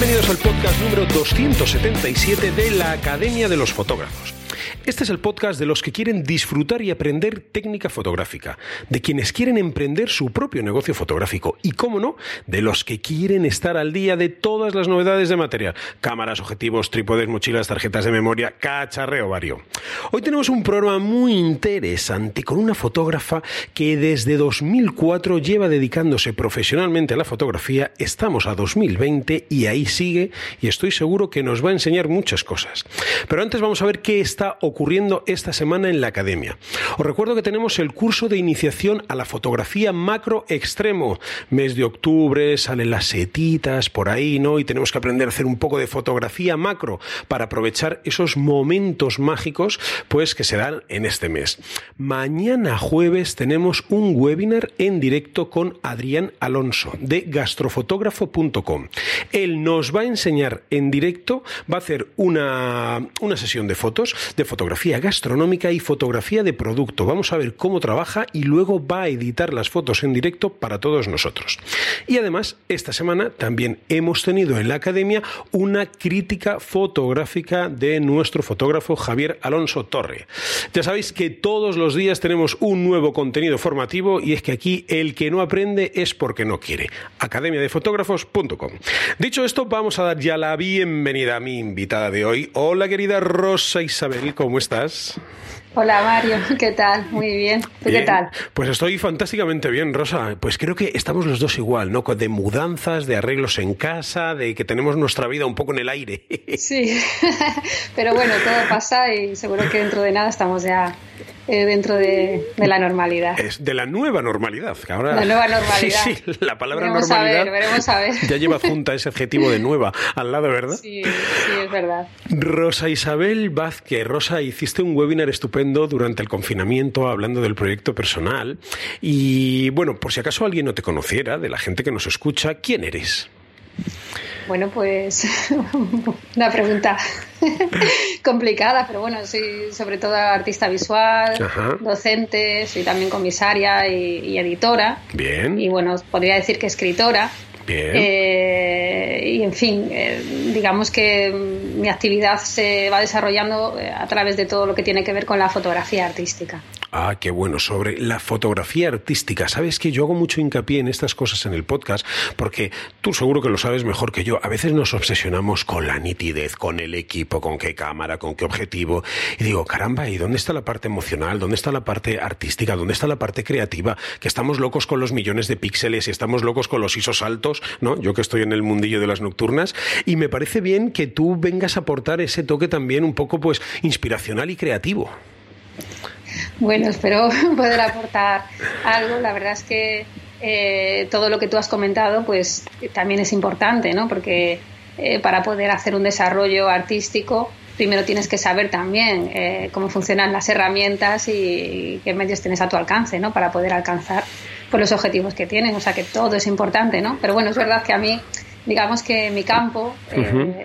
Bienvenidos al podcast número 277 de la Academia de los Fotógrafos. Este es el podcast de los que quieren disfrutar y aprender técnica fotográfica, de quienes quieren emprender su propio negocio fotográfico y, cómo no, de los que quieren estar al día de todas las novedades de material, cámaras, objetivos, trípodes, mochilas, tarjetas de memoria, cacharreo vario. Hoy tenemos un programa muy interesante con una fotógrafa que desde 2004 lleva dedicándose profesionalmente a la fotografía, estamos a 2020 y ahí sigue y estoy seguro que nos va a enseñar muchas cosas. Pero antes vamos a ver qué está ocurriendo esta semana en la academia. Os recuerdo que tenemos el curso de iniciación a la fotografía macro extremo. Mes de octubre, salen las setitas por ahí, ¿no? Y tenemos que aprender a hacer un poco de fotografía macro para aprovechar esos momentos mágicos, pues que se dan en este mes. Mañana jueves tenemos un webinar en directo con Adrián Alonso de gastrofotógrafo.com. Él nos va a enseñar en directo, va a hacer una, una sesión de fotos, de fotografía gastronómica y fotografía de producto. Vamos a ver cómo trabaja y luego va a editar las fotos en directo para todos nosotros. Y además, esta semana también hemos tenido en la academia una crítica fotográfica de nuestro fotógrafo Javier Alonso Torre. Ya sabéis que todos los días tenemos un nuevo contenido formativo y es que aquí el que no aprende es porque no quiere. academiadefotógrafos.com. Dicho esto, vamos a dar ya la bienvenida a mi invitada de hoy. Hola querida Rosa Isabel, ¿cómo estás? Hola Mario, ¿qué tal? Muy bien. ¿Tú qué tal? Pues estoy fantásticamente bien, Rosa. Pues creo que estamos los dos igual, ¿no? De mudanzas, de arreglos en casa, de que tenemos nuestra vida un poco en el aire. Sí, pero bueno, todo pasa y seguro que dentro de nada estamos ya eh, dentro de, la normalidad. Es de la nueva normalidad. ahora... La nueva normalidad. Sí, sí, la palabra normalidad. veremos a ver. Ya lleva junta ese adjetivo de nueva al lado, ¿verdad? Sí, sí, es verdad. Rosa Isabel Vázquez. Rosa, hiciste un webinar estupendo durante el confinamiento hablando del proyecto personal. Y bueno, por si acaso alguien no te conociera, de la gente que nos escucha, ¿quién eres? Bueno, pues una pregunta complicada, pero bueno, soy sobre todo artista visual, docente, soy también comisaria y, editora. Bien. Y bueno, podría decir que escritora. Eh, y en fin, eh, digamos que mi actividad se va desarrollando eh, a través de todo lo que tiene que ver con la fotografía artística. Ah, qué bueno. Sobre la fotografía artística. Sabes que yo hago mucho hincapié en estas cosas en el podcast porque tú seguro que lo sabes mejor que yo. A veces nos obsesionamos con la nitidez, con el equipo, con qué cámara, con qué objetivo. Y digo, caramba, ¿y dónde está la parte emocional? ¿Dónde está la parte artística? ¿Dónde está la parte creativa? Que estamos locos con los millones de píxeles y estamos locos con los ISOs altos, ¿no? Yo que estoy en el mundillo de las nocturnas. Y me parece bien que tú vengas a aportar ese toque también un poco, pues, inspiracional y creativo. Bueno, espero poder aportar algo. La verdad es que eh, todo lo que tú has comentado, pues también es importante, ¿no? Porque eh, para poder hacer un desarrollo artístico, primero tienes que saber también eh, cómo funcionan las herramientas y, qué medios tienes a tu alcance, ¿no? Para poder alcanzar pues, los objetivos que tienes. O sea que todo es importante, ¿no? Pero bueno, es verdad que a mí, digamos que mi campo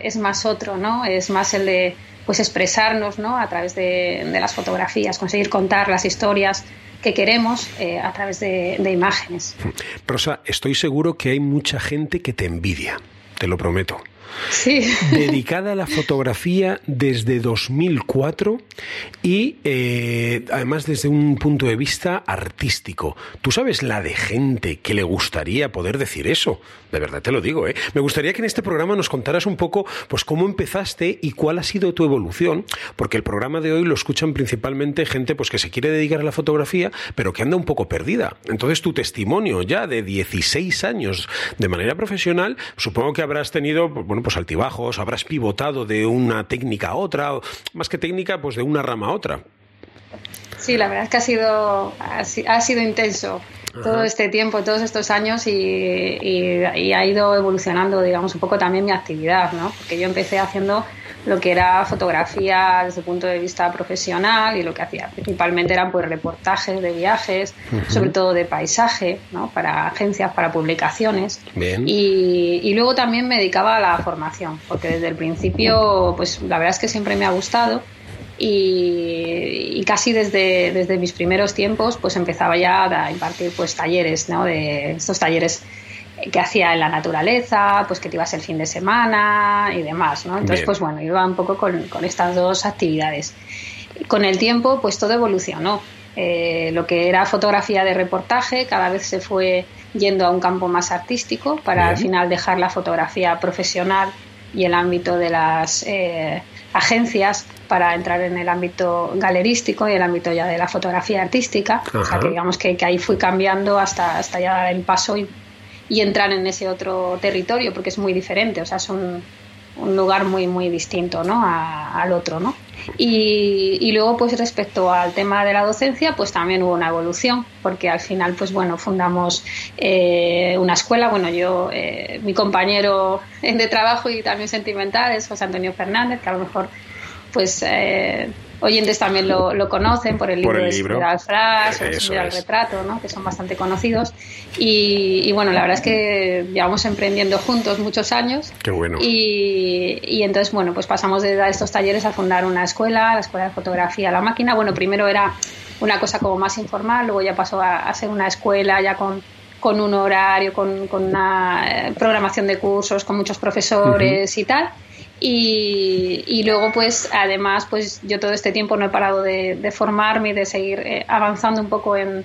es más otro, ¿no? Es más el de pues expresarnos ¿no? a través de, las fotografías, conseguir contar las historias que queremos eh, a través de, de imágenes. Rosa, estoy seguro que hay mucha gente que te envidia, te lo prometo. Sí. dedicada a la fotografía desde 2004 y eh, además desde un punto de vista artístico. ¿Tú sabes la de gente que le gustaría poder decir eso? De verdad te lo digo, ¿eh? Me gustaría que en este programa nos contaras un poco pues cómo empezaste y cuál ha sido tu evolución, porque el programa de hoy lo escuchan principalmente gente pues que se quiere dedicar a la fotografía, pero que anda un poco perdida. Entonces tu testimonio ya de 16 años de manera profesional, supongo que habrás tenido pues, bueno, pues altibajos, habrás pivotado de una técnica a otra, más que técnica, pues de una rama a otra. Sí, la verdad es que ha sido, ha, sido intenso todo este tiempo, todos estos años y, y, ha ido evolucionando, digamos, un poco también mi actividad, ¿no? Porque yo empecé haciendo lo que era fotografía desde el punto de vista profesional y lo que hacía principalmente eran pues reportajes de viajes, sobre todo de paisaje, ¿no? para agencias, para publicaciones. Y, y, luego también me dedicaba a la formación, porque desde el principio, pues la verdad es que siempre me ha gustado. Y, y, casi desde, desde mis primeros tiempos pues empezaba ya a impartir pues talleres, ¿no? de estos talleres que hacía en la naturaleza, pues que te ibas el fin de semana y demás, ¿no? Entonces, pues bueno, iba un poco con, con, estas dos actividades. Con el tiempo, pues todo evolucionó. Eh, lo que era fotografía de reportaje cada vez se fue yendo a un campo más artístico para al final dejar la fotografía profesional y el ámbito de las eh, agencias para entrar en el ámbito galerístico y el ámbito ya de la fotografía artística. O sea que digamos que, ahí fui cambiando hasta, hasta ya dar el paso y, y, entrar en ese otro territorio porque es muy diferente. O sea, es un, un lugar muy, muy distinto ¿no? al otro, ¿no? Y, luego, pues respecto al tema de la docencia, pues también hubo una evolución, porque al final, pues bueno, fundamos eh, una escuela. Bueno, yo, eh, mi compañero de trabajo y también sentimental es José Antonio Fernández, que a lo mejor, pues eh, oyentes también lo, lo conocen por el libro, de Spiral Flash o el Retrato, ¿no? que son bastante conocidos. Y, bueno, la verdad es que llevamos emprendiendo juntos muchos años. Qué bueno. Y, y, entonces, bueno, pues pasamos de dar estos talleres a fundar una escuela, la Escuela de Fotografía a la Máquina. Bueno, primero era una cosa como más informal, luego ya pasó a, ser una escuela ya con con un horario, con, con, una eh, programación de cursos, con muchos profesores y tal. Y, luego, pues, además, pues yo todo este tiempo no he parado de, formarme y de seguir eh, avanzando un poco en,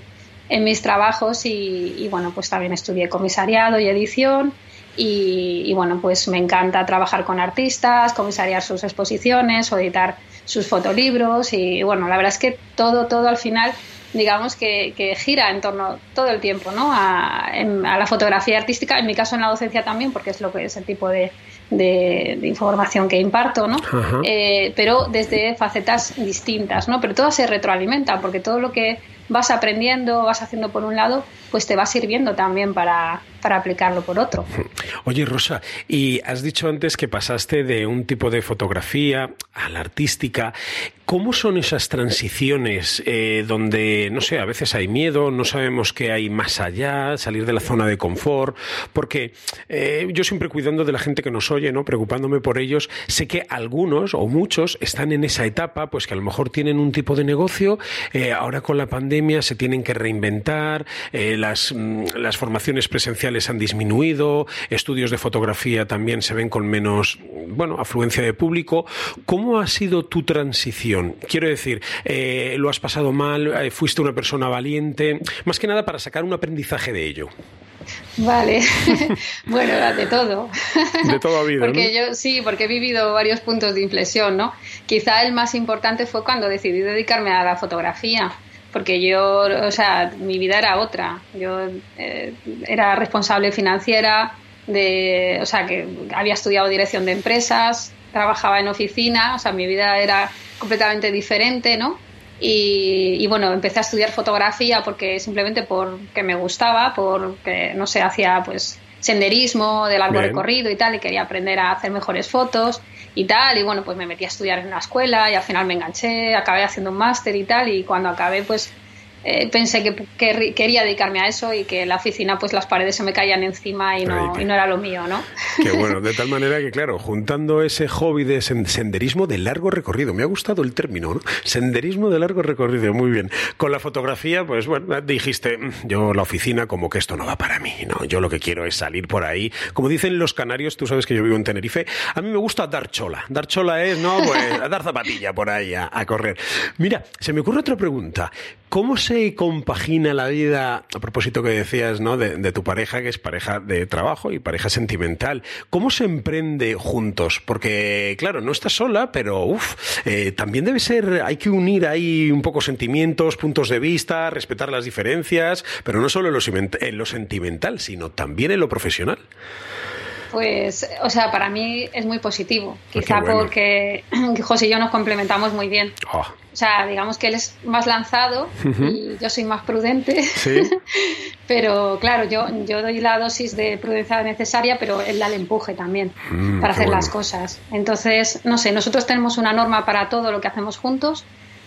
mis trabajos y, bueno, pues también estudié comisariado y edición y, bueno, pues me encanta trabajar con artistas, comisariar sus exposiciones o editar sus fotolibros y bueno, la verdad es que todo, todo al final digamos que, gira en torno todo el tiempo ¿no? A, a, la fotografía artística, en mi caso en la docencia también, porque es lo que es el tipo de, de, información que imparto, ¿no? Eh, pero desde facetas distintas, ¿no? Pero todo se retroalimenta, porque todo lo que vas aprendiendo, vas haciendo por un lado, pues te va sirviendo también para, para aplicarlo por otro. Oye, Rosa, y has dicho antes que pasaste de un tipo de fotografía a la artística. ¿Cómo son esas transiciones eh, donde, no sé, a veces hay miedo, no sabemos qué hay más allá, salir de la zona de confort? Porque eh, yo siempre cuidando de la gente que nos oye, ¿no? Preocupándome por ellos, sé que algunos o muchos están en esa etapa, pues que a lo mejor tienen un tipo de negocio, eh, ahora con la pandemia se tienen que reinventar, las, mm, las formaciones presenciales han disminuido, estudios de fotografía también se ven con menos, bueno, afluencia de público. ¿Cómo ha sido tu transición? Quiero decir, eh, lo has pasado mal, eh, fuiste una persona valiente, más que nada para sacar un aprendizaje de ello. Vale, bueno, de todo. De toda vida. porque yo sí, porque he vivido varios puntos de inflexión, ¿no? Quizá el más importante fue cuando decidí dedicarme a la fotografía, porque yo, o sea, mi vida era otra. Yo eh, era responsable financiera, de, o sea, que había estudiado dirección de empresas, trabajaba en oficina, o sea, mi vida era completamente diferente, ¿no? Y, bueno, empecé a estudiar fotografía porque simplemente porque me gustaba, porque, no sé, hacía pues senderismo de largo recorrido y tal, y quería aprender a hacer mejores fotos y tal, y bueno, pues me metí a estudiar en la escuela y al final me enganché, acabé haciendo un máster y tal, y cuando acabé pues eh, pensé que, quería dedicarme a eso y que en la oficina pues las paredes se me caían encima y no, y no era lo mío, ¿no? Qué bueno, de tal manera que claro, juntando ese hobby de senderismo de largo recorrido, me ha gustado el término, ¿no? Senderismo de largo recorrido, muy bien. Con la fotografía, pues bueno, dijiste, mm, yo la oficina como que esto no va para mí, ¿no? Yo lo que quiero es salir por ahí. Como dicen los canarios, tú sabes que yo vivo en Tenerife, a mí me gusta dar chola. Dar chola es, ¿no? Pues dar zapatilla por ahí a, a correr. Mira, se me ocurre otra pregunta. ¿Cómo se compagina la vida, a propósito que decías, ¿no? De, tu pareja, que es pareja de trabajo y pareja sentimental? ¿Cómo se emprende juntos? Porque, claro, no estás sola, pero uf, eh, también debe ser, hay que unir ahí un poco sentimientos, puntos de vista, respetar las diferencias, pero no solo en lo sentimental, sino también en lo profesional. Pues, o sea, para mí es muy positivo. Ah, Quizá porque José y yo nos complementamos muy bien. Ah. O sea, digamos que él es más lanzado y yo soy más prudente. pero claro, yo, yo doy la dosis de prudencia necesaria, pero él da el empuje también mm, para hacer las cosas. Entonces, no sé, nosotros tenemos una norma para todo lo que hacemos juntos,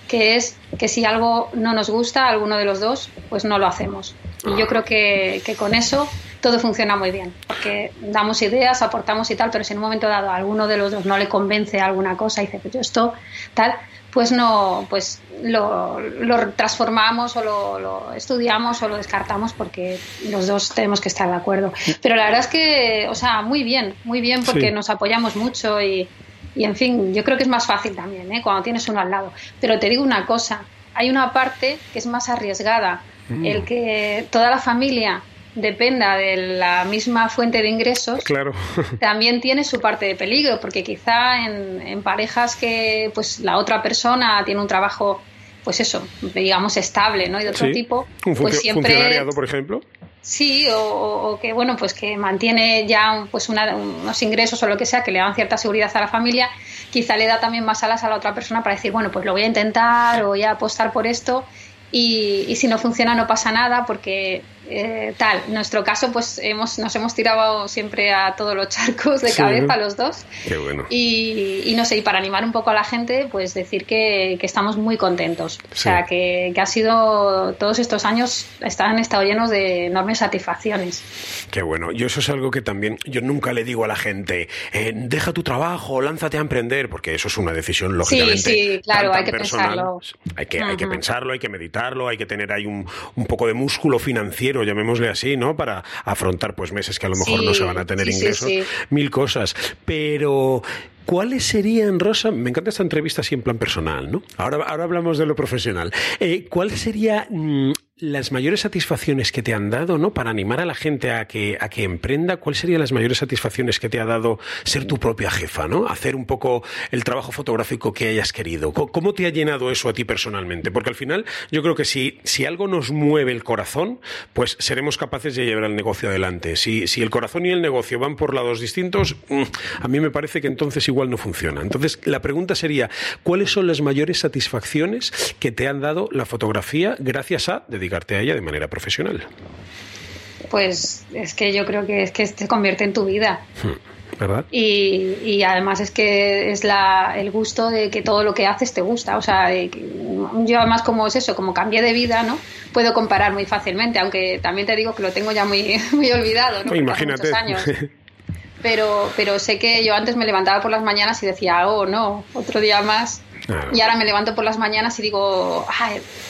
que es que si algo no nos gusta a alguno de los dos, pues no lo hacemos. Y yo creo que, que con eso todo funciona muy bien, porque damos ideas, aportamos y tal, pero si en un momento dado a alguno de los dos no le convence alguna cosa y dice, pues yo esto, tal, pues no, pues lo, transformamos o lo, estudiamos o lo descartamos porque los dos tenemos que estar de acuerdo. Pero la verdad es que, o sea, muy bien, muy bien porque nos apoyamos mucho y, y, en fin, yo creo que es más fácil también, ¿eh? cuando tienes uno al lado. Pero te digo una cosa, hay una parte que es más arriesgada, mm. el que toda la familia dependa de la misma fuente de ingresos, claro. también tiene su parte de peligro, porque quizá en, parejas que pues la otra persona tiene un trabajo, pues eso, digamos estable, ¿no? Y de otro tipo, un pues siempre funcionariado, por ejemplo. Sí, o, que bueno, pues que mantiene ya pues unos ingresos o lo que sea que le dan cierta seguridad a la familia, quizá le da también más alas a la otra persona para decir, bueno, pues lo voy a intentar o voy a apostar por esto y, y si no funciona no pasa nada porque eh, tal. En nuestro caso, pues hemos, nos hemos tirado siempre a todos los charcos de cabeza los dos. Qué bueno. Y, no sé, y para animar un poco a la gente, pues decir que, estamos muy contentos. O sea, que, ha sido, todos estos años han estado llenos de enormes satisfacciones. Qué bueno. Yo eso es algo que también, yo nunca le digo a la gente, eh, deja tu trabajo, lánzate a emprender, porque eso es una decisión lógicamente. Sí, sí, claro, hay que pensarlo. Hay que, hay que pensarlo, hay que meditarlo, hay que tener ahí un, un poco de músculo financiero llamémosle así, ¿no? Para afrontar pues meses que a lo mejor no se van a tener ingresos, mil cosas. Pero ¿Cuáles serían, Rosa? Me encanta esta entrevista así en plan personal, ¿no? Ahora, ahora hablamos de lo profesional. Eh, ¿Cuál sería mm, las mayores satisfacciones que te han dado, ¿no? Para animar a la gente a que, a que emprenda, ¿cuáles serían las mayores satisfacciones que te ha dado ser tu propia jefa, ¿no? Hacer un poco el trabajo fotográfico que hayas querido. ¿Cómo te ha llenado eso a ti personalmente? Porque al final yo creo que si, si algo nos mueve el corazón, pues seremos capaces de llevar el negocio adelante. Si, si el corazón y el negocio van por lados distintos, mm, a mí me parece que entonces igual no funciona. Entonces la pregunta sería, ¿cuáles son las mayores satisfacciones que te han dado la fotografía gracias a dedicar a ella de manera profesional? Pues es que yo creo que es que se convierte en tu vida. Hmm, ¿Verdad? Y, además es que es la, el gusto de que todo lo que haces te gusta. O sea, yo además como es eso, como cambié de vida, ¿no? Puedo comparar muy fácilmente, aunque también te digo que lo tengo ya muy, muy olvidado, ¿no? Imagínate. Años. Pero, pero sé que yo antes me levantaba por las mañanas y decía, oh, no, otro día más y ahora me levanto por las mañanas y digo,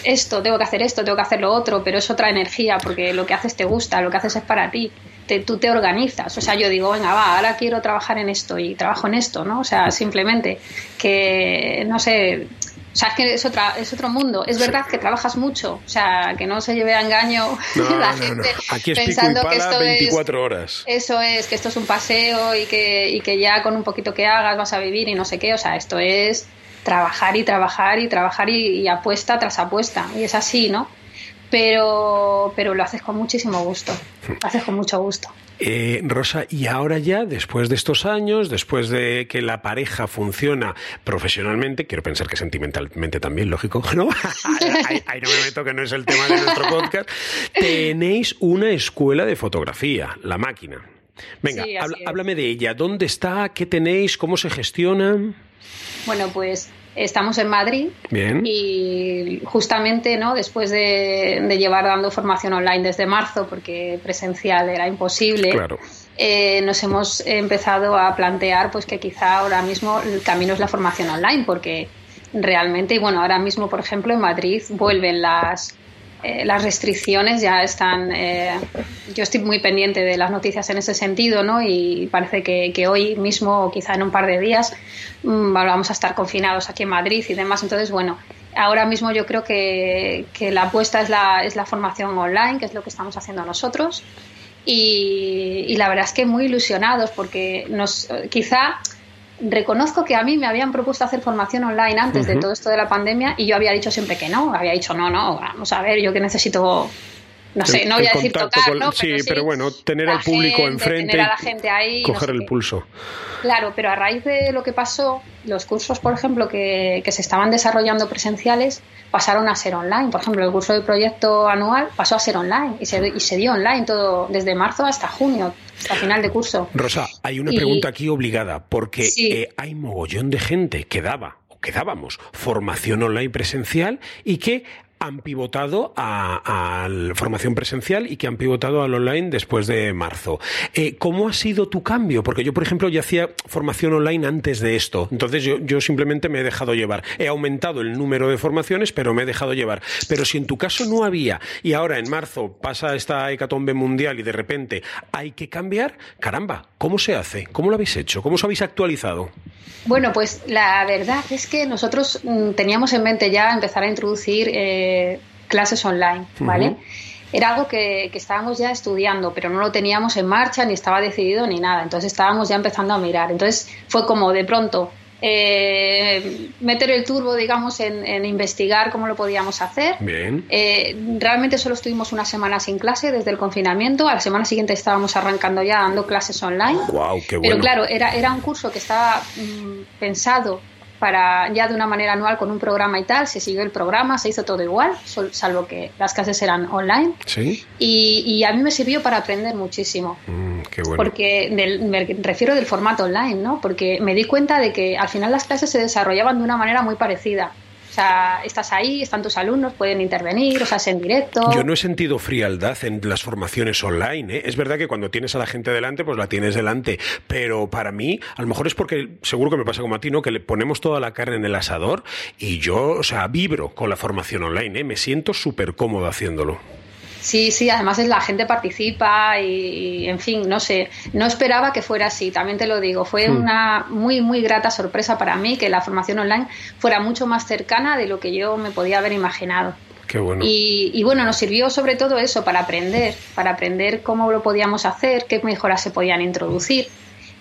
esto, tengo que hacer esto, tengo que hacer lo otro, pero es otra energía porque lo que haces te gusta, lo que haces es para ti. Te, tú te organizas. O sea, yo digo, venga, va, ahora quiero trabajar en esto y trabajo en esto, ¿no? O sea, simplemente que, no sé, o sea, es que es, otra, es otro mundo. Es verdad que trabajas mucho, o sea, que no se lleve a engaño la gente pensando que esto 24 es, horas. Eso es, que esto es un paseo y que, y que ya con un poquito que hagas vas a vivir y no sé qué. O sea, esto es trabajar y trabajar y trabajar y, apuesta tras apuesta. Y es así, ¿no? Pero, pero lo haces con muchísimo gusto. Lo haces con mucho gusto. Eh, Rosa, y ahora ya, después de estos años, después de que la pareja funciona profesionalmente, quiero pensar que sentimentalmente también, lógico, ¿no? ahí, no me meto que no es el tema de nuestro podcast. Tenéis una escuela de fotografía, La Máquina. Venga, háblame de ella. ¿Dónde está? ¿Qué tenéis? ¿Cómo se gestiona? Bueno, pues estamos en Madrid y justamente no después de, llevar dando formación online desde marzo porque presencial era imposible eh, nos hemos empezado a plantear pues que quizá ahora mismo el camino es la formación online porque realmente y bueno ahora mismo por ejemplo en Madrid vuelven las eh, las restricciones ya están. Eh, yo estoy muy pendiente de las noticias en ese sentido, ¿no? Y parece que, hoy mismo, o quizá en un par de días, mm, vamos a estar confinados aquí en Madrid y demás. Entonces, bueno, ahora mismo yo creo que, la apuesta es la, es la formación online, que es lo que estamos haciendo nosotros. Y, y la verdad es que muy ilusionados porque nos quizá reconozco que a mí me habían propuesto hacer formación online antes de todo esto de la pandemia y yo había dicho siempre que no, había dicho no, no, vamos a ver, yo que necesito no sé, no voy a decir tocar, ¿no? Sí, pero, bueno, tener al público enfrente, tener a la gente ahí, coger el pulso. Claro, pero a raíz de lo que pasó, los cursos, por ejemplo, que, que, se estaban desarrollando presenciales, pasaron a ser online. Por ejemplo, el curso de proyecto anual pasó a ser online y se, y se dio online todo desde marzo hasta junio, hasta final de curso. Rosa, hay una pregunta aquí obligada, porque eh, hay mogollón de gente que daba o que dábamos formación online presencial y que han pivotado a, la formación presencial y que han pivotado al online después de marzo. Eh, ¿Cómo ha sido tu cambio? Porque yo, por ejemplo, ya hacía formación online antes de esto. Entonces yo, yo simplemente me he dejado llevar. He aumentado el número de formaciones, pero me he dejado llevar. Pero si en tu caso no había y ahora en marzo pasa esta hecatombe mundial y de repente hay que cambiar, caramba, ¿cómo se hace? ¿Cómo lo habéis hecho? ¿Cómo os habéis actualizado? Bueno, pues la verdad es que nosotros mm, teníamos en mente ya empezar a introducir eh, clases online, ¿vale? Era algo que, que, estábamos ya estudiando, pero no lo teníamos en marcha, ni estaba decidido, ni nada. Entonces estábamos ya empezando a mirar. Entonces fue como de pronto, eh, meter el turbo, digamos, en, investigar cómo lo podíamos hacer. Bien. Eh, realmente solo estuvimos una semana sin clase desde el confinamiento. A la semana siguiente estábamos arrancando ya dando clases online. Wow, qué bueno. Pero claro, era, era un curso que estaba mm, pensado para ya de una manera anual con un programa y tal, se siguió el programa, se hizo todo igual, salvo que las clases eran online. Sí. Y, a mí me sirvió para aprender muchísimo. Mm, qué bueno. Porque me refiero del formato online, ¿no? Porque me di cuenta de que al final las clases se desarrollaban de una manera muy parecida. O sea, estás ahí, están tus alumnos, pueden intervenir, o sea, es en directo. Yo no he sentido frialdad en las formaciones online. ¿eh? Es verdad que cuando tienes a la gente delante, pues la tienes delante. Pero para mí, a lo mejor es porque seguro que me pasa como a ti, ¿no? Que le ponemos toda la carne en el asador y yo, o sea, vibro con la formación online. ¿eh? Me siento súper cómodo haciéndolo. Sí, sí, además la gente participa y, en fin, no sé, no esperaba que fuera así, también te lo digo, fue hmm. una muy, muy grata sorpresa para mí que la formación online fuera mucho más cercana de lo que yo me podía haber imaginado. Qué bueno. Y, bueno, nos sirvió sobre todo eso para aprender, para aprender cómo lo podíamos hacer, qué mejoras se podían introducir.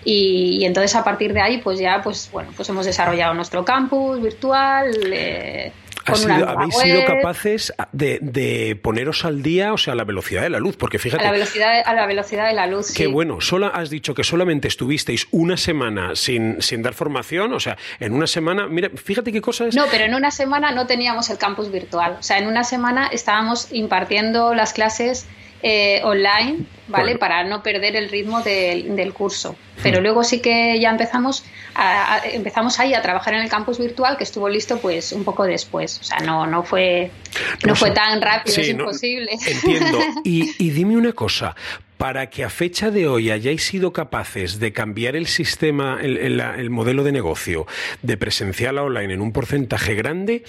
Y, entonces a partir de ahí, pues ya, pues bueno, pues hemos desarrollado nuestro campus virtual. Eh, habéis sido capaces de, poneros al día, o sea, a la velocidad de la luz, porque fíjate. A la velocidad de, a la velocidad de la luz. Qué bueno. Solo has dicho que solamente estuvisteis una semana sin, sin dar formación, o sea, en una semana, mira, fíjate qué cosa es. No, pero en una semana no teníamos el campus virtual. O sea, en una semana estábamos impartiendo las clases eh, online, ¿vale? Para no perder el ritmo del curso. Pero hmm. luego sí que ya empezamos a, empezamos ahí a trabajar en el campus virtual que estuvo listo pues un poco después. O sea, no, no fue no, fue tan rápido, es imposible. entiendo. Y, y dime una cosa, para que a fecha de hoy hayáis sido capaces de cambiar el sistema, el, modelo de negocio de presencial a online en un porcentaje grande,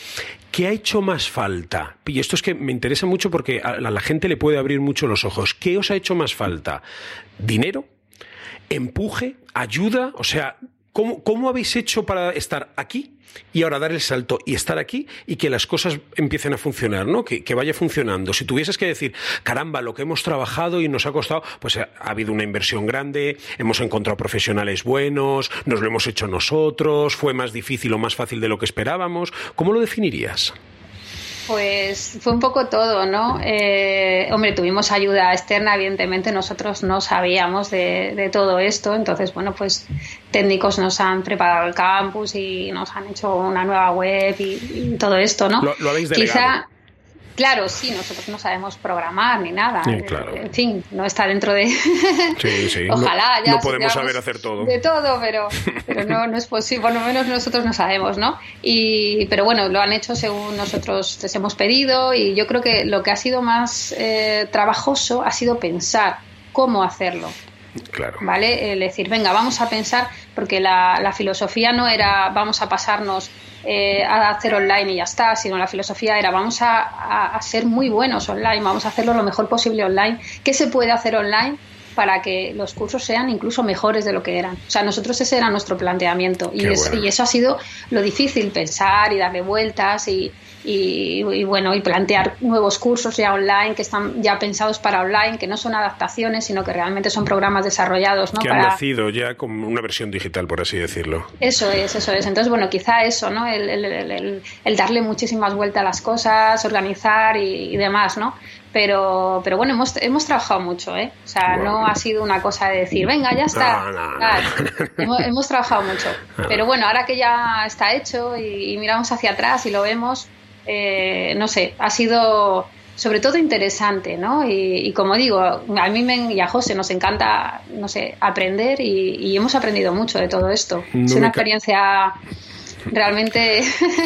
¿qué ha hecho más falta? Y esto es que me interesa mucho porque a la gente le puede abrir mucho los ojos. ¿Qué os ha hecho más falta? ¿Dinero? ¿Empuje? ¿Ayuda? O sea, ¿Cómo, habéis hecho para estar aquí y ahora dar el salto y estar aquí y que las cosas empiecen a funcionar, ¿no? Que, vaya funcionando. Si tuvieses que decir, caramba, lo que hemos trabajado y nos ha costado, pues ha, habido una inversión grande, hemos encontrado profesionales buenos, nos lo hemos hecho nosotros, fue más difícil o más fácil de lo que esperábamos. ¿Cómo lo definirías? Pues fue un poco todo, ¿no? Eh, hombre, tuvimos ayuda externa, evidentemente nosotros no sabíamos de, todo esto, entonces, bueno, pues técnicos nos han preparado el campus y nos han hecho una nueva web y, todo esto, ¿no? Lo, habéis delegado. Quizá, Claro, sí, nosotros no sabemos programar ni nada. En fin, no está dentro de. Sí, sí. Ojalá ya. No podemos saber hacer todo. De todo, pero, pero no, no es posible. Por lo menos nosotros no sabemos, ¿no? Y, pero bueno, lo han hecho según nosotros les hemos pedido y yo creo que lo que ha sido más eh, trabajoso ha sido pensar cómo hacerlo. Claro. ¿Vale? El decir, venga, vamos a pensar, porque la, la filosofía no era vamos a pasarnos eh, a hacer online y ya está, sino la filosofía era vamos a, ser muy buenos online, vamos a hacerlo lo mejor posible online. ¿Qué se puede hacer online? para que los cursos sean incluso mejores de lo que eran. O sea, nosotros ese era nuestro planteamiento y, y eso ha sido lo difícil, pensar y darle vueltas y, y, bueno, y plantear nuevos cursos ya online que están ya pensados para online, que no son adaptaciones, sino que realmente son programas desarrollados. ¿no? Que han nacido ya como una versión digital, por así decirlo. Eso es, eso es. Entonces, bueno, quizá eso, ¿no? El, el, darle muchísimas vueltas a las cosas, organizar y, demás, ¿no? pero, pero bueno, hemos, hemos trabajado mucho, ¿eh? O sea, no ha sido una cosa de decir, venga, ya está. hemos, trabajado mucho. Pero bueno, ahora que ya está hecho y, miramos hacia atrás y lo vemos, eh, no sé, ha sido sobre todo interesante, ¿no? Y, como digo, a mí y a José nos encanta, no sé, aprender y, hemos aprendido mucho de todo esto. es una experiencia realmente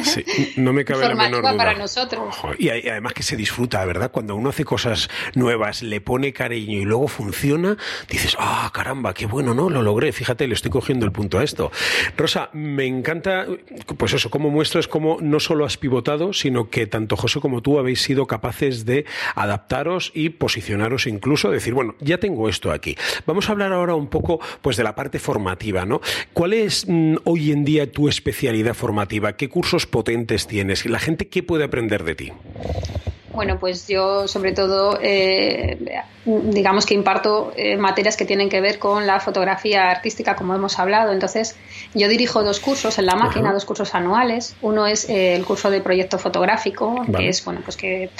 no me cabe la menor duda. para nosotros. Y además que se disfruta, ¿verdad? Cuando uno hace cosas nuevas, le pone cariño y luego funciona, dices, ah, caramba, qué bueno, ¿no? Lo logré, fíjate, le estoy cogiendo el punto a esto. Rosa, me encanta, pues eso, cómo muestras cómo no solo has pivotado, sino que tanto José como tú habéis sido capaces de adaptaros y posicionaros incluso, decir, bueno, ya tengo esto aquí. Vamos a hablar ahora un poco, pues, de la parte formativa, ¿no? ¿Cuál es mm, hoy en día tu especialidad formativa? ¿Qué cursos potentes tienes? ¿La gente qué puede aprender de ti? Bueno, pues yo sobre todo, eh, digamos que imparto eh, materias que tienen que ver con la fotografía artística, como hemos hablado. Entonces, yo dirijo dos cursos en la máquina, dos cursos anuales. Uno es eh, el curso de proyecto fotográfico, que es, bueno, pues que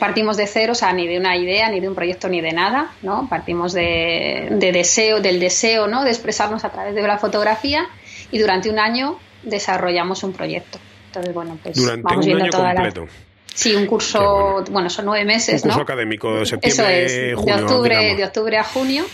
partimos de cero, o sea, ni de una idea, ni de un proyecto, ni de nada, ¿no? Partimos de, deseo, del deseo, ¿no? De expresarnos a través de la fotografía y durante un año desarrollamos un proyecto. Entonces, bueno, pues durante vamos un viendo año toda completo. Sí, un curso, bueno. son nueve meses, un curso ¿no? académico de septiembre, Eso es, junio, de octubre, de octubre a junio.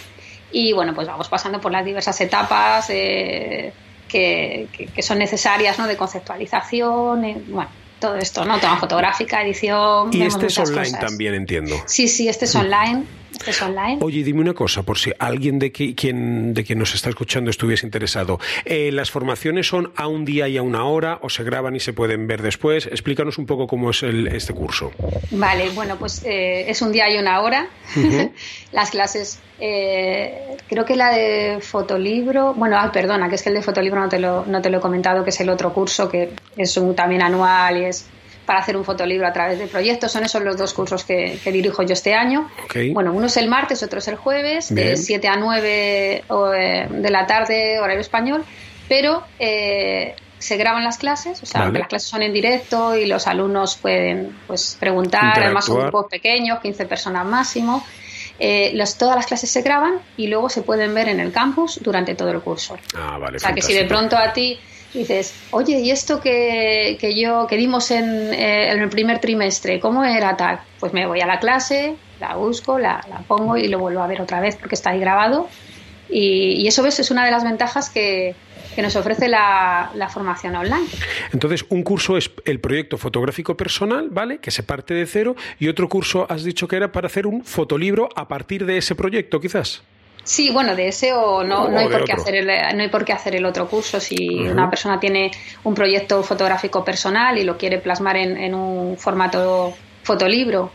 Y bueno, pues vamos pasando por las diversas etapas eh, que, que, que son necesarias, ¿no? De conceptualización, eh, bueno, todo esto, ¿no? Toma fotográfica, edición. Y este es online cosas. también, entiendo. Sí, sí, este es online. Es online. Oye, dime una cosa, por si alguien de qui- quien, de quien nos está escuchando estuviese interesado. Eh, ¿Las formaciones son a un día y a una hora o se graban y se pueden ver después? Explícanos un poco cómo es el- este curso. Vale, bueno, pues eh, es un día y una hora. Las clases, eh, creo que la de fotolibro, bueno, ah, perdona, que es que el de fotolibro no te lo, no te lo he comentado, que es el otro curso que es un, también anual y es para hacer un fotolibro a través de proyectos. Son esos los dos cursos que, que dirijo yo este año. Ok. Bueno, uno es el martes, otro es el jueves, de Bien. 7 a 9 o, eh, de la tarde, horario español, pero eh, se graban las clases, o sea, Vale. las clases son en directo y los alumnos pueden pues preguntar, además son grupos pequeños, 15 personas máximo. Eh, los- todas las clases se graban y luego se pueden ver en el campus durante todo el curso. Ah, vale. O sea, que si de fantástico. pronto a ti dices, oye, ¿y esto que, que yo que dimos en, eh, en el primer trimestre, cómo era tal? Pues me voy a la clase, la busco, la, la pongo y lo vuelvo a ver otra vez porque está ahí grabado. Y, y eso ves es una de las ventajas que, que nos ofrece la, la formación online. Entonces, un curso es el proyecto fotográfico personal, ¿vale? Que se parte de cero. Y otro curso has dicho que era para hacer un fotolibro a partir de ese proyecto, quizás. Sí, bueno, de ese o no, O no, hay por qué hacer el, no hay por qué hacer el otro curso. Si una persona tiene un proyecto fotográfico personal y lo quiere plasmar en, en un formato fotolibro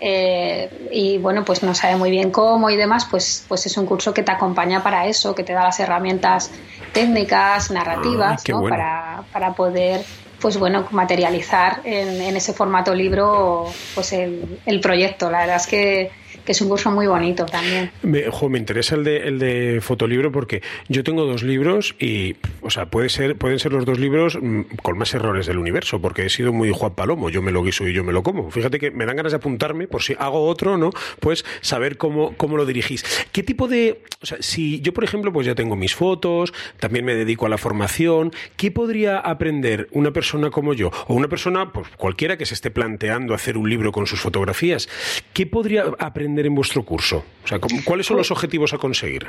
eh, y bueno, pues no sabe muy bien cómo y demás, pues, pues es un curso que te acompaña para eso, que te da las herramientas técnicas, narrativas, Ah, ¿no? bueno. para, para poder pues bueno, materializar en, en ese formato libro pues el, el proyecto. La verdad es que, que es un curso muy bonito también. Me, me interesa el de, el de fotolibro porque yo tengo dos libros y, o sea, puede ser, pueden ser los dos libros mm, con más errores del universo, porque he sido muy Juan Palomo, yo me lo guiso y yo me lo como. Fíjate que me dan ganas de apuntarme por si hago otro, ¿no? Pues saber cómo, cómo lo dirigís. ¿Qué tipo de, o sea, si yo, por ejemplo, pues ya tengo mis fotos, también me dedico a la formación, ¿qué podría aprender una persona como yo o una persona, pues cualquiera que se esté planteando hacer un libro con sus fotografías? ¿Qué podría aprender en vuestro curso? O sea, ¿cómo- ¿cuáles son los objetivos a conseguir?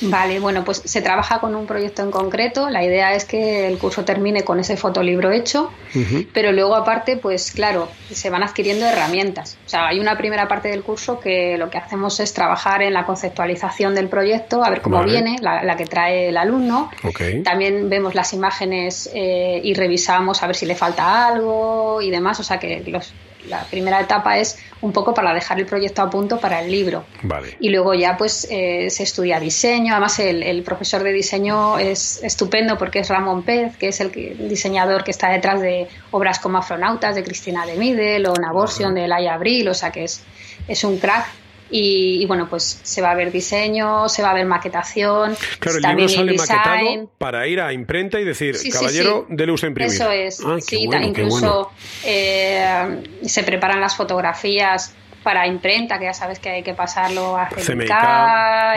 Vale, bueno, pues se trabaja con un proyecto en concreto. La idea es que el curso termine con ese fotolibro hecho, pero luego aparte, pues claro, se van adquiriendo herramientas. O sea, hay una primera parte del curso que lo que hacemos es trabajar en la conceptualización del proyecto, a ver cómo Vale. viene, la, la que trae el alumno. También vemos las imágenes eh, y revisamos a ver si le falta algo y demás. O sea que los- la primera etapa es un poco para dejar el proyecto a punto para el libro. Vale. Y luego ya pues eh, se estudia diseño. Además el, el profesor de diseño es estupendo porque es Ramón Pez, que es el, diseñador que está detrás de obras como Afronautas de Cristina de Midel o Navorsion de Laia Abril. O sea que es, es un crack. Y, y, bueno, pues se va a ver diseño, se va a ver maquetación. Claro, el también libro sale maquetado para ir a imprenta y decir, Sí, sí, caballero, sí. dele usted imprimir. Eso es. Ah, qué sí, bueno, ta- qué incluso bueno. eh, se preparan las fotografías para imprenta, que ya sabes que hay que pasarlo a CMYK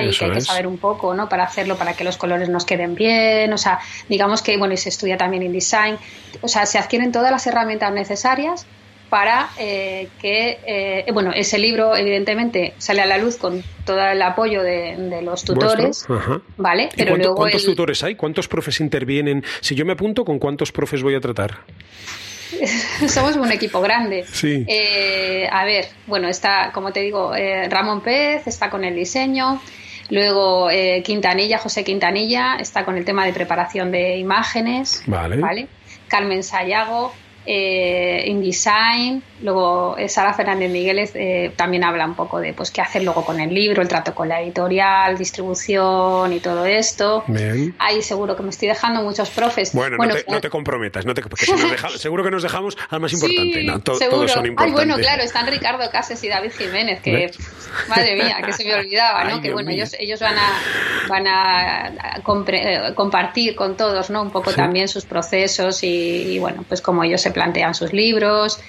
y que hay que es. saber un poco, ¿no? Para hacerlo, para que los colores nos queden bien. O sea, digamos que, bueno, y se estudia también InDesign. O sea, se adquieren todas las herramientas necesarias para eh, que, eh, bueno, ese libro evidentemente sale a la luz con todo el apoyo de, los tutores, ¿vale? Pero luego ¿Cuántos tutores hay? ¿Cuántos profes intervienen? Si yo me apunto, ¿con cuántos profes voy a tratar? Somos un equipo grande. Sí. Eh, a ver, bueno, está, como te digo, Ramón Pérez está con el diseño. Luego Quintanilla, José Quintanilla, está con el tema de preparación de imágenes. Vale. ¿vale? Carmen Sayago, eh, InDesign, luego eh, Sara Fernández Migueles eh, también habla un poco de pues qué hacer luego con el libro, el trato con la editorial, distribución y todo esto. Ahí seguro que me estoy dejando muchos profes. Bueno, no, te, no, te, comprometas, no te, seguro que nos dejamos al más importante. todos son importantes. Ay, bueno, claro, están Ricardo Cases y David Jiménez, que madre mía, que se me olvidaba, ¿no? que bueno, ellos, ellos van a van a, eh, compartir con todos, ¿no? Un poco también sus procesos y, y bueno, pues como ellos se plantean sus libros.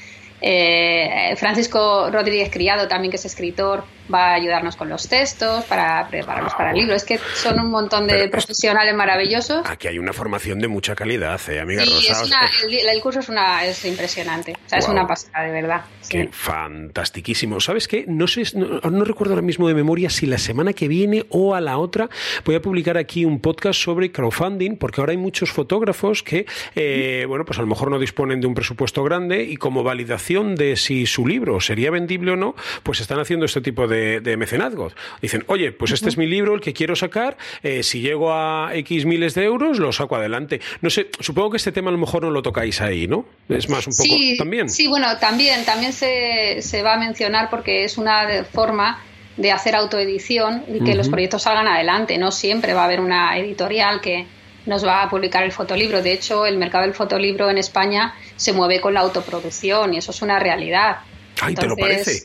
Eh, Francisco Rodríguez Criado, también que es escritor, va a ayudarnos con los textos para prepararnos para el libro. Es que son un montón de profesionales maravillosos. Aquí hay una formación de mucha calidad, ¿eh, amiga Rosa? el, curso es, una, es impresionante. O sea, es una pasada, de verdad. Qué fantastiquísimo. ¿Sabes qué? No sé, no, recuerdo ahora mismo de memoria si la semana que viene o a la otra voy a publicar aquí un podcast sobre crowdfunding, porque ahora hay muchos fotógrafos que, eh, bueno, pues a lo mejor no disponen de un presupuesto grande y como validación de si su libro sería vendible o no, pues están haciendo este tipo de de, mecenazgos. Dicen, oye, pues este es mi libro, el que quiero sacar, eh, si llego a X miles de euros, lo saco adelante. No sé, supongo que este tema a lo mejor no lo tocáis ahí, ¿no? Es más un poco también. Sí, bueno, también, también se, se va a mencionar porque es una forma de hacer autoedición y que los proyectos salgan adelante. No siempre va a haber una editorial que nos va a publicar el fotolibro. De hecho, el mercado del fotolibro en España se mueve con la autoproducción y eso es una realidad. Ay, ¿te lo parece?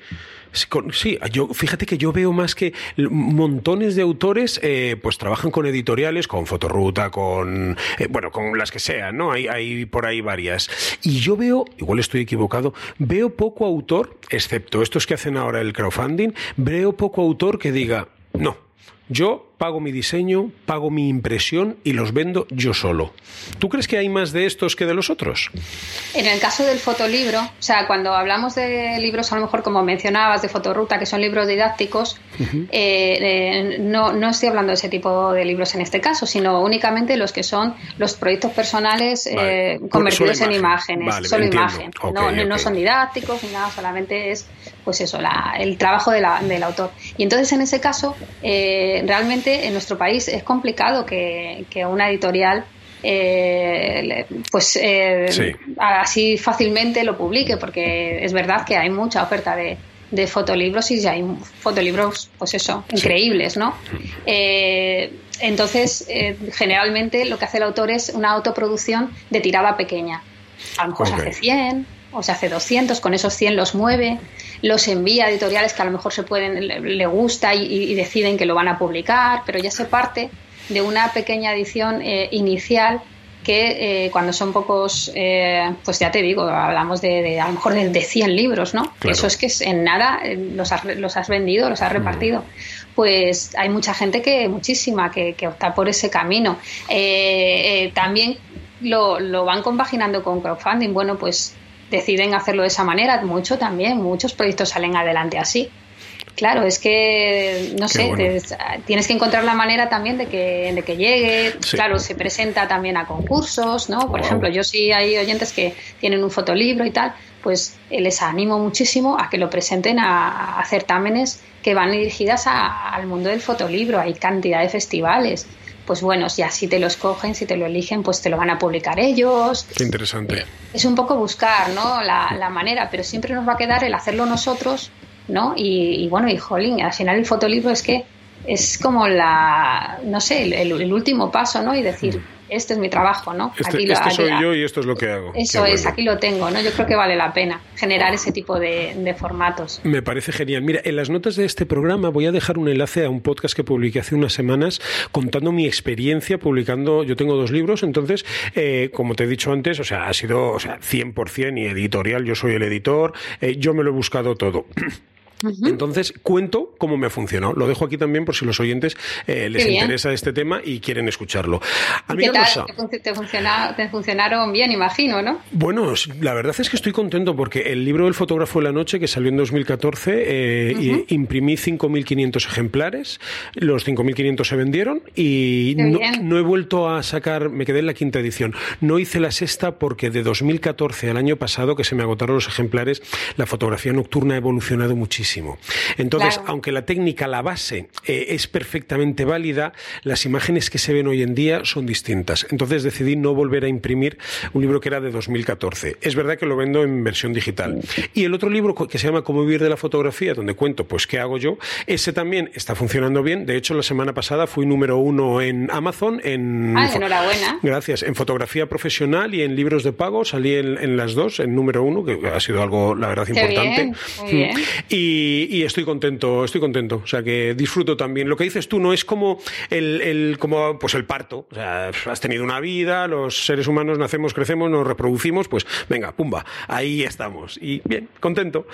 Sí, yo, fíjate que yo veo más que montones de autores eh, pues trabajan con editoriales, con Fotoruta, con, eh, bueno, con las que sean, ¿no? Hay, hay por ahí varias. Y yo veo, igual estoy equivocado, veo poco autor, excepto estos que hacen ahora el crowdfunding, veo poco autor que diga, no, yo pago mi diseño, pago mi impresión y los vendo yo solo. ¿Tú crees que hay más de estos que de los otros? En el caso del fotolibro, o sea, cuando hablamos de libros, a lo mejor como mencionabas, de fotoruta, que son libros didácticos, eh, eh, no, no estoy hablando de ese tipo de libros en este caso, sino únicamente los que son los proyectos personales eh, convertidos en imágenes, solo imagen. no, no, son didácticos ni nada, solamente es pues eso, la, el trabajo de la, del autor. Y entonces en ese caso, realmente en nuestro país es complicado que, una editorial eh, pues eh, así fácilmente lo publique, porque es verdad que hay mucha oferta de, fotolibros y hay fotolibros, pues eso, increíbles, ¿no? Eh, entonces, generalmente lo que hace el autor es una autoproducción de tirada pequeña. A lo mejor se hace 100 o se hace 200, con esos 100 los mueve los envía a editoriales que a lo mejor se pueden, le, gusta y, deciden que lo van a publicar, pero ya se parte de una pequeña edición eh, inicial que eh, cuando son pocos, eh, pues ya te digo, hablamos de, a lo mejor de, 100 libros, ¿no? Eso es que en nada los has, los has vendido, los has mm. repartido. Pues hay mucha gente que, muchísima, que, que opta por ese camino. también lo, lo van compaginando con crowdfunding. Bueno, pues deciden hacerlo de esa manera, mucho también, muchos proyectos salen adelante así. Claro, es que, no sé, tienes que encontrar la manera también de que, de que llegue. Claro, se presenta también a concursos, ¿no? Por ejemplo, yo sí hay oyentes que tienen un fotolibro y tal, pues les animo muchísimo a que lo presenten a, certámenes que van dirigidas al mundo del fotolibro. Hay cantidad de festivales pues bueno, si así te lo escogen, si te lo eligen, pues te lo van a publicar ellos. Qué interesante. Eh, es un poco buscar, ¿no? La, la manera, pero siempre nos va a quedar el hacerlo nosotros, ¿no? Y, bueno, y jolín, al final el fotolibro es que es como la, no sé, el, último paso, ¿no? Y decir, este es mi trabajo, ¿no? Este, aquí este soy yo y esto es lo que hago. Eso es, aquí lo tengo, ¿no? Yo creo que vale la pena generar ese tipo de, formatos. Me parece genial. Mira, en las notas de este programa voy a dejar un enlace a un podcast que publiqué hace unas semanas contando mi experiencia publicando, yo tengo dos libros, entonces, eh, como te he dicho antes, o sea, ha sido o sea, 100% y editorial, yo soy el editor, eh, yo me lo he buscado todo. Entonces, cuento cómo me ha funcionado. Lo dejo aquí también por si los oyentes eh, les interesa este tema y quieren escucharlo. ¿Qué tal? ¿Te, funcionaron bien, imagino, no? Bueno, la verdad es que estoy contento porque el libro del fotógrafo de la noche, que salió en 2014, eh, imprimí 5.500 ejemplares, los 5.500 se vendieron y no, he vuelto a sacar, me quedé en la quinta edición. No hice la sexta porque de 2014 al año pasado, que se me agotaron los ejemplares, la fotografía nocturna ha evolucionado muchísimo. Entonces, aunque la técnica, la base, eh, es perfectamente válida, las imágenes que se ven hoy en día son distintas. Entonces decidí no volver a imprimir un libro que era de 2014. Es verdad que lo vendo en versión digital. Y el otro libro que se llama Cómo vivir de la fotografía, donde cuento pues qué hago yo, ese también está funcionando bien. De hecho, la semana pasada fui número uno en Amazon. En ah, enhorabuena. Gracias. En fotografía profesional y en libros de pago salí en, las dos, en número uno, que ha sido algo, la verdad, importante. Bien, Y, estoy contento, estoy contento. O sea, que disfruto también. Lo que dices tú no es como el, como, pues el parto. O sea, has tenido una vida, los seres humanos nacemos, crecemos, nos reproducimos, pues venga, pumba, ahí estamos. Y bien, contento.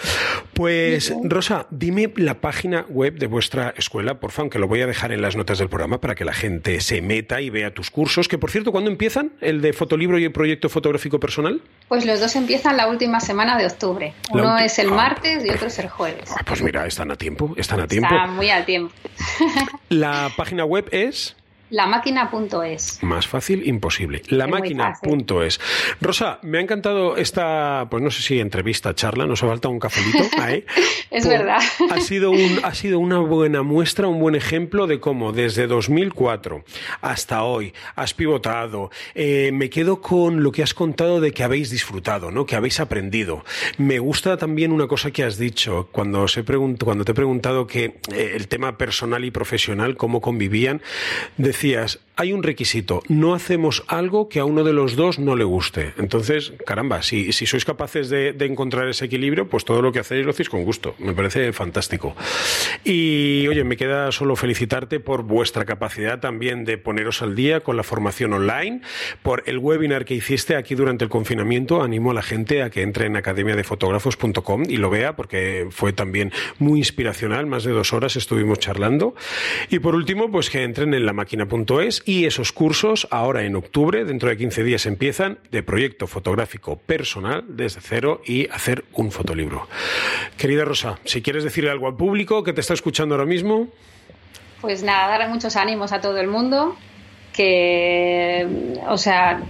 Pues, Rosa, dime la página web de vuestra escuela, por favor, que lo voy a dejar en las notas del programa para que la gente se meta y vea tus cursos, que por cierto, ¿cuándo empiezan? ¿El de fotolibro y el proyecto fotográfico personal? Pues los dos empiezan la última semana de octubre. Uno es el martes y otro es el jueves. Ah, pues mira, están a tiempo, están a tiempo. Están muy a tiempo. la página web es... Lamáquina.es. Más fácil, imposible. Lamáquina.es. Rosa, me ha encantado esta, pues no sé si entrevista, charla, nos ha faltado un cafelito. Ahí, es verdad. Ha sido, un, ha sido una buena muestra, un buen ejemplo de cómo desde 2004 hasta hoy has pivotado. Eh, me quedo con lo que has contado de que habéis disfrutado, ¿no? que habéis aprendido. Me gusta también una cosa que has dicho cuando, se cuando te he preguntado que eh, el tema personal y profesional, cómo convivían decías, hay un requisito, no hacemos algo que a uno de los dos no le guste. Entonces, caramba, si, si sois capaces de, encontrar ese equilibrio, pues todo lo que hacéis lo hacéis con gusto. Me parece fantástico. Y oye, me queda solo felicitarte por vuestra capacidad también de poneros al día con la formación online, por el webinar que hiciste aquí durante el confinamiento. Animo a la gente a que entre en academiadefotógrafos.com y lo vea porque fue también muy inspiracional. Más de dos horas estuvimos charlando. Y por último, pues que entren en la máquina.es y esos cursos, ahora en octubre, dentro de 15 días, empiezan de proyecto fotográfico personal desde cero y hacer un fotolibro. Querida Rosa, si quieres decirle algo al público que te está escuchando ahora mismo. Pues nada, darle muchos ánimos a todo el mundo, que, o sea,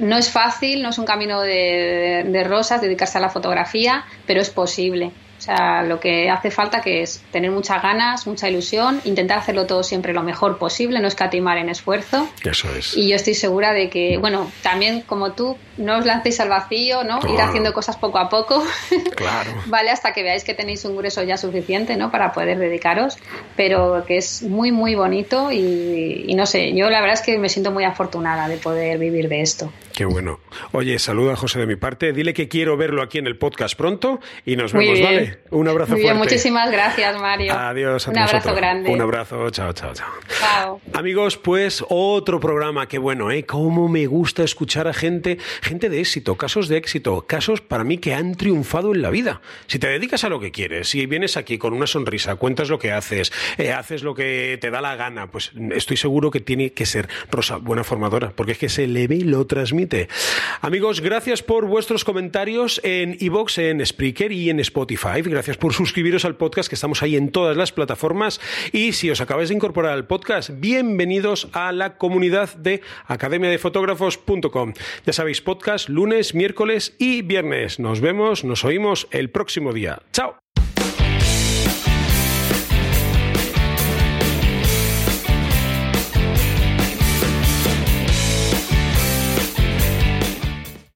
no es fácil, no es un camino de rosas dedicarse a la fotografía, pero es posible. O sea, lo que hace falta que es tener muchas ganas, mucha ilusión, intentar hacerlo todo siempre lo mejor posible, no escatimar en esfuerzo. Eso es. Y yo estoy segura de que, bueno, también como tú, no os lancéis al vacío, ¿no? Ir haciendo cosas poco a poco. Claro. vale, hasta que veáis que tenéis un grueso ya suficiente, ¿no? Para poder dedicaros, pero que es muy, muy bonito y, y no sé, yo la verdad es que me siento muy afortunada de poder vivir de esto. Qué bueno. Oye, saluda a José de mi parte. Dile que quiero verlo aquí en el podcast pronto y nos vemos, ¿vale? Un abrazo Muy bien, muchísimas gracias, Mario. Adiós. A Un abrazo grande. Un abrazo. Chao, chao, chao. Chao. Amigos, pues otro programa. Qué bueno, ¿eh? Cómo me gusta escuchar a gente, gente de éxito, casos de éxito, casos para mí que han triunfado en la vida. Si te dedicas a lo que quieres, si vienes aquí con una sonrisa, cuentas lo que haces, eh, haces lo que te da la gana, pues estoy seguro que tiene que ser Rosa, buena formadora, porque es que se le ve y lo transmite Amigos, gracias por vuestros comentarios en iVoox, en Spreaker y en Spotify. Gracias por suscribiros al podcast, que estamos ahí en todas las plataformas. Y si os acabáis de incorporar al podcast, bienvenidos a la comunidad de academiadefotógrafos.com. Ya sabéis, podcast lunes, miércoles y viernes. Nos vemos, nos oímos el próximo día. ¡Chao!